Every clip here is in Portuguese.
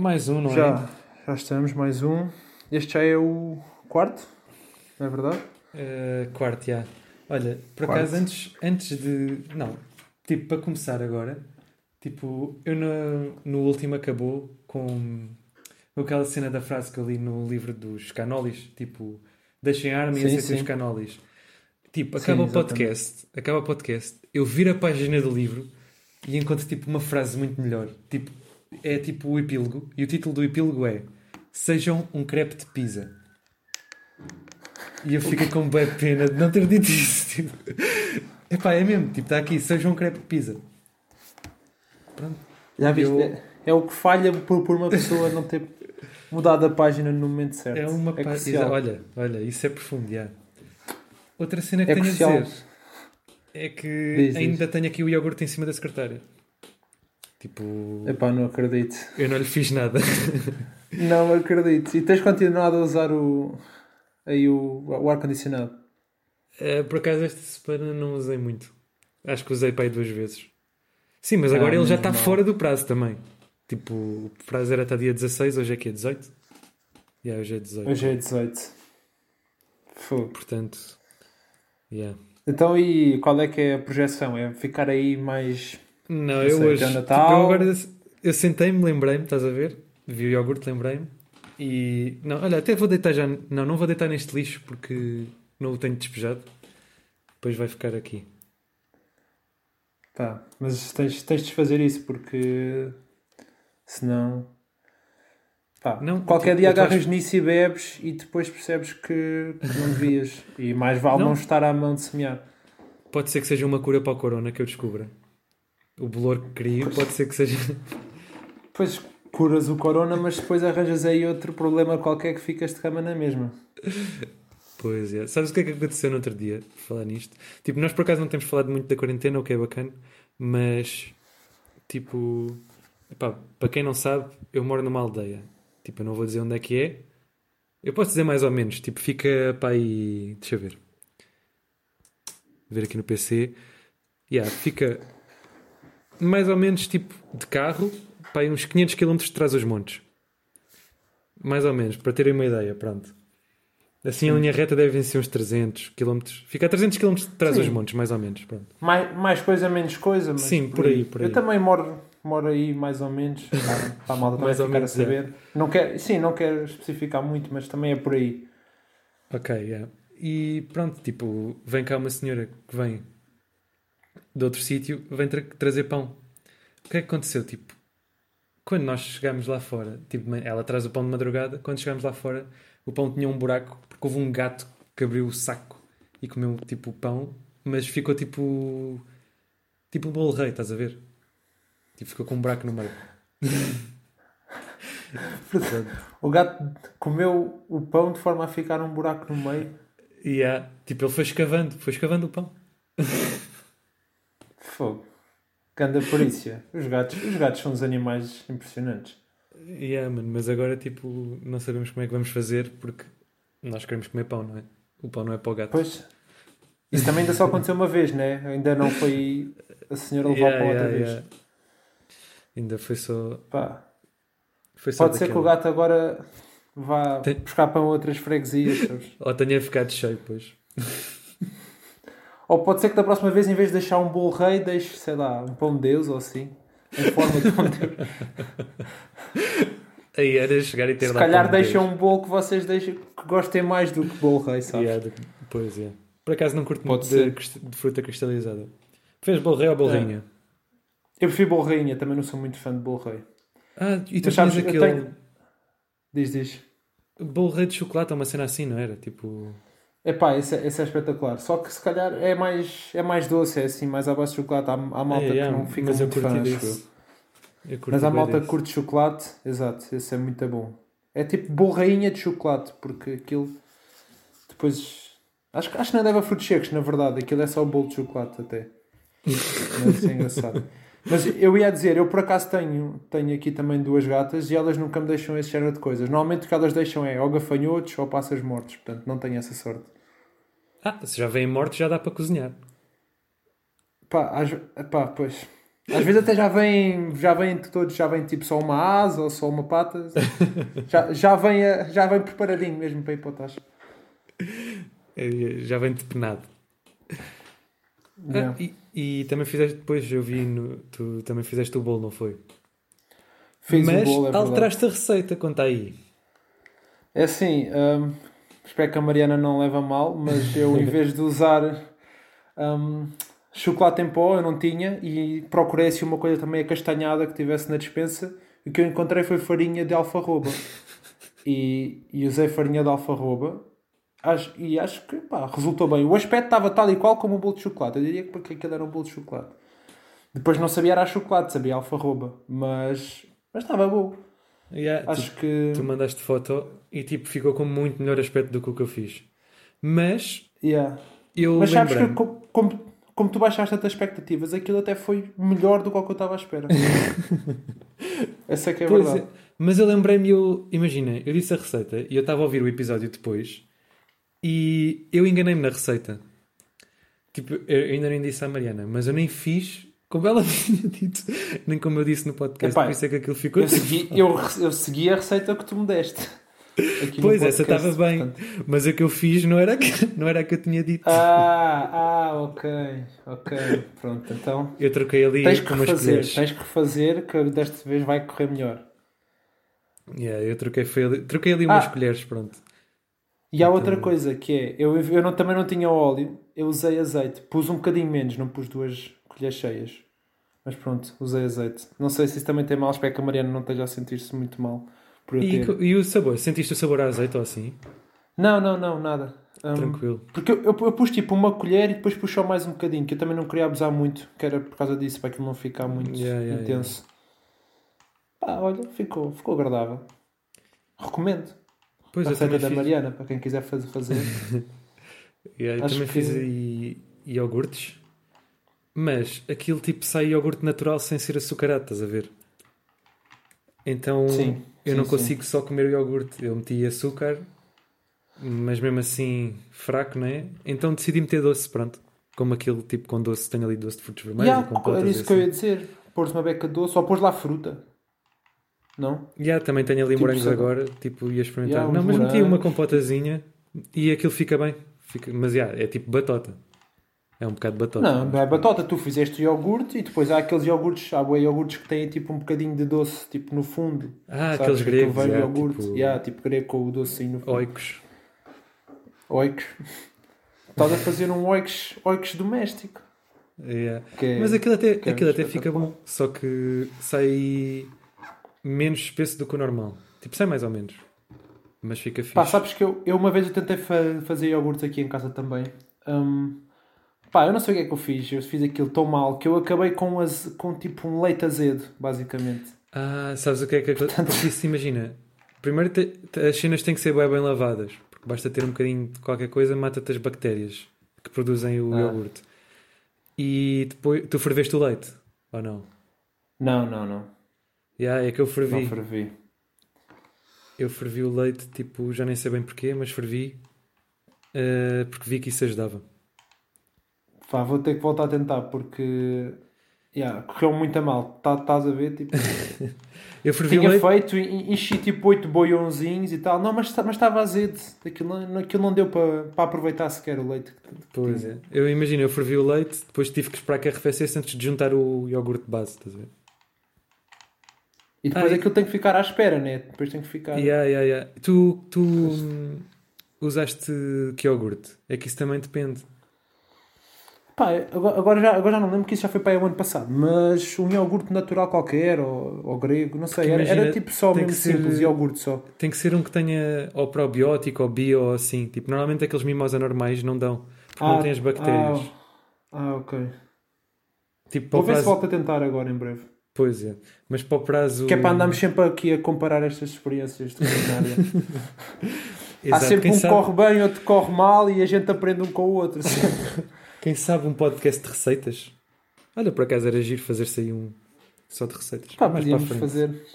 Mais um, não já, é? Já estamos, mais um. Este já é o quarto, não é verdade? Uh, quarto, já. Olha, por quarto. acaso, antes, antes de. Não, tipo, para começar agora, tipo, eu no, no último acabou com, com aquela cena da frase que eu li no livro dos canolis, tipo, deixem a arma e aceitem os canolis. Tipo, acaba sim, o podcast, acaba o podcast, eu viro a página do livro e encontro tipo uma frase muito melhor. Tipo, é tipo o epílogo, e o título do epílogo é Sejam um crepe de pizza. E eu fico com bem pena de não ter dito isso. Tipo. Epá, é mesmo, tipo, está aqui, sejam um crepe de pizza. Pronto. Já viste? Eu... É, é, o que falha por, por uma pessoa não ter mudado a página no momento certo. É uma é página. Olha, olha, isso é profundo, já. Outra cena que é tenho crucial. a dizer é que diz, ainda diz. tenho aqui o iogurte em cima da secretária. Tipo. Epá, não acredito. Eu não lhe fiz nada. não acredito. E tens continuado a usar o. aí o, o ar-condicionado? Uh, por acaso esta semana não usei muito. Acho que usei para aí duas vezes. Sim, mas agora ah, ele já está fora do prazo também. Tipo, o prazo era até dia 16, hoje é que é 18? Yeah, hoje é 18. Hoje é 18. Fogo. Portanto, yeah. Então, e qual é que é a projeção? É ficar aí mais não, eu hoje. Tipo, eu agora eu sentei-me, lembrei-me, estás a ver? Vi o iogurte, lembrei-me. E. Não, olha, até vou deitar já. Não, não vou deitar neste lixo porque não o tenho despejado. Depois vai ficar aqui. Pá, mas tens, tens de fazer isso porque. Senão. Pá, não, qualquer tipo, dia agarras acho... nisso e bebes e depois percebes que, que não devias. e mais vale não. não estar à mão de semear. Pode ser que seja uma cura para o corona que eu descubra o bolor que crio, pois, pode ser que seja. Pois curas o corona, mas depois arranjas aí outro problema qualquer que ficas de cama na mesma. Pois é. Sabes o que é que aconteceu no outro dia, falar nisto? Tipo, nós por acaso não temos falado muito da quarentena, o que é bacana, mas tipo, epá, para quem não sabe, eu moro numa aldeia. Tipo, eu não vou dizer onde é que é. Eu posso dizer mais ou menos. Tipo, fica para aí. Deixa eu ver. Ver aqui no PC. Yeah, fica mais ou menos tipo de carro, para uns 500 km de trás os montes. Mais ou menos, para terem uma ideia, pronto. Assim Sim. a linha reta deve ser uns 300 km. Fica a 300 km de trás Sim. os montes, mais ou menos. Pronto. Mais, mais coisa, menos coisa. Mas Sim, por aí, por aí. Eu também moro, moro aí mais ou menos. Para a malta mais ou menos, a saber. É. Não quer, sim, não quero especificar muito, mas também é por aí. Ok, yeah. E pronto, tipo, vem cá uma senhora que vem de outro sítio, vem tra trazer pão. O que é que aconteceu? Tipo, quando nós chegámos lá fora, tipo, ela traz o pão de madrugada, quando chegámos lá fora, o pão tinha um buraco, porque houve um gato que abriu o saco e comeu, tipo, o pão, mas ficou, tipo, tipo um bolo rei, estás a ver? Tipo, ficou com um buraco no meio. o gato comeu o pão de forma a ficar um buraco no meio. E yeah. tipo, ele foi escavando, foi escavando o pão. Fogo. Ganda polícia. Os gatos, os gatos são dos animais impressionantes. Yeah, man, mas agora tipo, não sabemos como é que vamos fazer porque nós queremos comer pão, não é? O pão não é para o gato. Pois. Isso também ainda só aconteceu uma vez, né? Ainda não foi a senhora levar yeah, para outra yeah, vez. Yeah. Ainda foi só. Pá. Foi só Pode daquela. ser que o gato agora vá Tem... buscar pão a outras freguesias. Ou tenha ficado cheio, pois. Ou pode ser que da próxima vez, em vez de deixar um bolo rei, deixe, sei lá, um pão de Deus ou assim. Em forma de pão de Deus. Aí era chegar e ter Se calhar deixem um bolo que vocês deixem, que gostem mais do que bolo rei, sabes? Yeah, pois é. Por acaso não curto muito de, de, fruta cristalizada. Fez bolo rei ou bolo é. Eu prefiro bolo rainha, também não sou muito fã de bolo rei. Ah, e tu sabes aquele... Tenho... Diz, diz. Bolo rei de chocolate é uma cena assim, não era? Tipo... Epá, esse, é, esse é espetacular. Só que se calhar é mais, é mais doce, é assim, mais à base de chocolate. Há, há malta é, que não fica muito fã, acho eu. Mas a malta que curte chocolate, exato, esse é muito bom. É tipo borrainha de chocolate, porque aquilo depois. Acho, acho que não deve a frutos secos, na verdade. Aquilo é só o bolo de chocolate até. Mas é engraçado. Mas eu ia dizer, eu por acaso tenho, tenho aqui também duas gatas e elas nunca me deixam esse género de coisas. Normalmente o que elas deixam é ou gafanhotos ou passas mortos, portanto não tenho essa sorte. Ah, se já vêm mortos já dá para cozinhar. Pá, às, pá pois. Às vezes até já vem, já vem todos, já vem tipo só uma asa ou só uma pata. já, já, vem, já vem preparadinho mesmo para ir para o tacho. É, já vem depenado. Yeah. Ah, e, e, também fizeste depois, eu vi, no, tu também fizeste o bolo, não foi? Fiz Mas o bolo, é alteraste a receita, conta aí. É assim, hum, espero que a Mariana não leve a mal, mas eu em vez de usar hum, chocolate em pó, eu não tinha, e procurei assim uma coisa também acastanhada que tivesse na dispensa, e o que eu encontrei foi farinha de alfarroba. e, e usei farinha de alfarroba, acho, e acho que pá, resultou bem. O aspecto estava tal e qual como o bolo de chocolate, eu diria que porque aquilo era um bolo de chocolate. Depois não sabia era chocolate, sabia alfarroba, mas, mas estava bom. Yeah, acho tu, que... tu mandaste foto e tipo ficou com muito melhor aspecto do que o que eu fiz. Mas yeah. eu Mas sabes que como, como, como tu baixaste as expectativas, aquilo até foi melhor do que o que eu estava à espera. Essa é que é a verdade. É. Mas eu lembrei-me, eu, imagina, eu disse a receita e eu estava a ouvir o episódio depois e eu enganei-me na receita. Tipo, eu ainda nem disse à Mariana, mas eu nem fiz como ela tinha dito, nem como eu disse no podcast, Epá, por isso é que aquilo ficou. Eu segui, eu, eu segui a receita que tu me deste. Pois, essa estava bem, portanto. mas a que eu fiz não era, que, não era a que eu tinha dito. Ah, ah, ok, ok, pronto, então. Eu troquei ali tens que refazer, Tens que refazer, que desta vez vai correr melhor. Yeah, eu troquei, ali, troquei ali umas ah, colheres, pronto. E há então... outra coisa que é, eu, eu não, também não tinha óleo, eu usei azeite, pus um bocadinho menos, não pus duas colheres cheias. Mas pronto, usei azeite. Não sei se isso também tem mal, espero que a Mariana não esteja a sentir-se muito mal. Por e, ter... e o sabor? Sentiste o sabor a azeite ou assim? Não, não, não, nada. Um, Tranquilo. Porque eu, eu, eu, pus tipo uma colher e depois puxou mais um bocadinho, que eu também não queria abusar muito, que era por causa disso, para aquilo não ficar muito yeah, yeah, intenso. Yeah. Pá, olha, ficou, ficou agradável. Recomendo. Pois a receita da fiz... Mariana, para quem quiser fazer. yeah, eu também que... fiz aí iogurtes mas aquilo tipo sai iogurte natural sem ser açucarado, estás a ver? Então sim, eu sim, não consigo sim. só comer o iogurte. Eu meti açúcar, mas mesmo assim fraco, não é? Então decidi meter doce, pronto. Como aquele tipo com doce, tenho ali doce de frutos vermelhos. Yeah, era isso assim. que eu ia dizer. Pôs uma beca de doce ou pôs lá fruta. Não? Yeah, também tenho ali tipo morangos agora, tipo, ia experimentar. Yeah, não, mas morangos. meti uma compotazinha e aquilo fica bem. Fica, mas yeah, é tipo batota. É um bocado de batota. Não, não é batota. Tu fizeste iogurte e depois há aqueles iogurtes, há iogurtes que têm tipo um bocadinho de doce tipo no fundo. Ah, sabes? aqueles gregos. Tipo, yeah, iogurte. Tipo... Yeah, tipo grego com o doce aí no fundo. Oicos. Oicos. Estás a fazer um oicos, oicos doméstico. Yeah. É, Mas aquilo até, é aquilo até fica bom. Só que sai menos espesso do que o normal. Tipo, sai mais ou menos. Mas fica fixe. Pá, sabes que eu, eu uma vez eu tentei fa fazer iogurte aqui em casa também. Um, Pá, eu não sei o que é que eu fiz. Eu fiz aquilo tão mal que eu acabei com, as, com tipo um leite azedo, basicamente. Ah, sabes o que é que Portanto... Porque isso, imagina. Primeiro, te, te, as cenas têm que ser bem, bem lavadas. Porque basta ter um bocadinho de qualquer coisa, mata-te as bactérias que produzem o ah. iogurte. E depois, tu ferveste o leite, ou não? Não, não, não. Yeah, é que eu fervi. Não fervi. Eu fervi o leite, tipo, já nem sei bem porquê, mas fervi. Uh, porque vi que isso ajudava. Pá, vou ter que voltar a tentar porque yeah, correu muito a mal. Estás tá, a ver? Tipo, eu tinha leite... feito, enchi tipo 8 boiãozinhos e tal. Não, mas mas estava azedo. Aquilo, aquilo não deu para, para aproveitar sequer o leite. Pois é. Eu imagino, eu fervi o leite, depois tive que esperar que arrefecesse antes de juntar o iogurte de base. Estás a ver? E depois ah, aquilo tem que ficar à espera, né? Depois tem que ficar. Yeah, yeah, yeah. Tu, tu hum, usaste que iogurte? É que isso também depende. Pá, agora, já, agora já não lembro que isso já foi para o ano passado, mas um iogurte natural qualquer, ou, ou grego, não sei, era, imagina, era, tipo só mesmo ser, simples, iogurte só. Tem que ser um que tenha ou probiótico ou bio ou assim. Tipo, normalmente aqueles mimosa normais não dão, porque ah, não têm as bactérias. Ah, ah ok. Tipo, Vou ver se volto a tentar agora em breve. Pois é, mas para o prazo. Que é para andarmos sempre aqui a comparar estas experiências de culinária. Há sempre um que sabe... corre bem, outro corre mal e a gente aprende um com o outro. Quem sabe um podcast de receitas? Olha, por acaso era giro fazer-se aí um só de receitas. Pá, Mais podíamos fazer.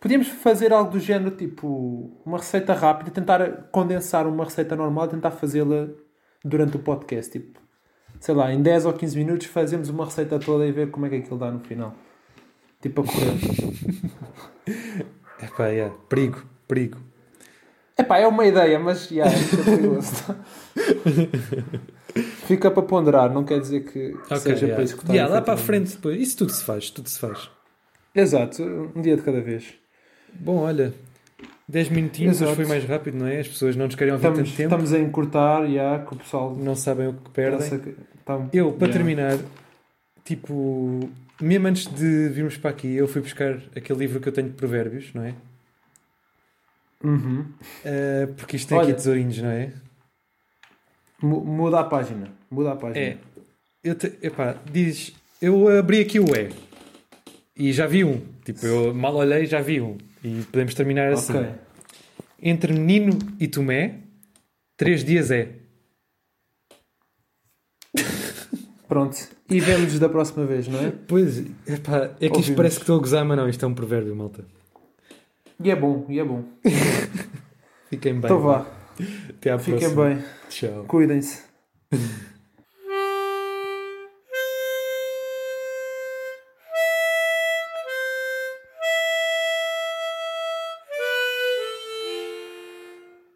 Podíamos fazer algo do género, tipo, uma receita rápida, tentar condensar uma receita normal e tentar fazê-la durante o podcast. Tipo, sei lá, em 10 ou 15 minutos fazemos uma receita toda e ver como é que aquilo dá no final. Tipo a correr. Epá, yeah. perigo, perigo. Epá, é uma ideia, mas yeah, é perigoso. Fica para ponderar, não quer dizer que okay, seja yeah. para executar. Yeah, lá para a frente depois. Isso tudo se faz, tudo se faz. Exato, um dia de cada vez. Bom, olha, 10 minutinhos, hoje foi mais rápido, não é? As pessoas não nos querem ouvir estamos, tanto tempo. Estamos a encurtar, já, que o pessoal... Não sabem o que perdem. Que... Eu, para yeah. terminar, tipo, mesmo antes de virmos para aqui, eu fui buscar aquele livro que eu tenho de provérbios, não é? Uhum. Uh, porque isto tem Olha, aqui tesourinhos, não é? Muda a página. Muda a página. É. Eu te, epá, diz... Eu abri aqui o E. E já vi um. Tipo, eu mal olhei já vi um. E podemos terminar assim. Okay. Entre menino e Tomé, três dias é. Pronto. E vemos da próxima vez, não é? Pois, epá, é que Ouvimos. isto parece que estou a gozar, mas não, isto é um provérbio, malta. E é bom, e é bom. Fiquem bem. Então vá. Até à Fiquem próxima. bem. Tchau. Cuidem-se.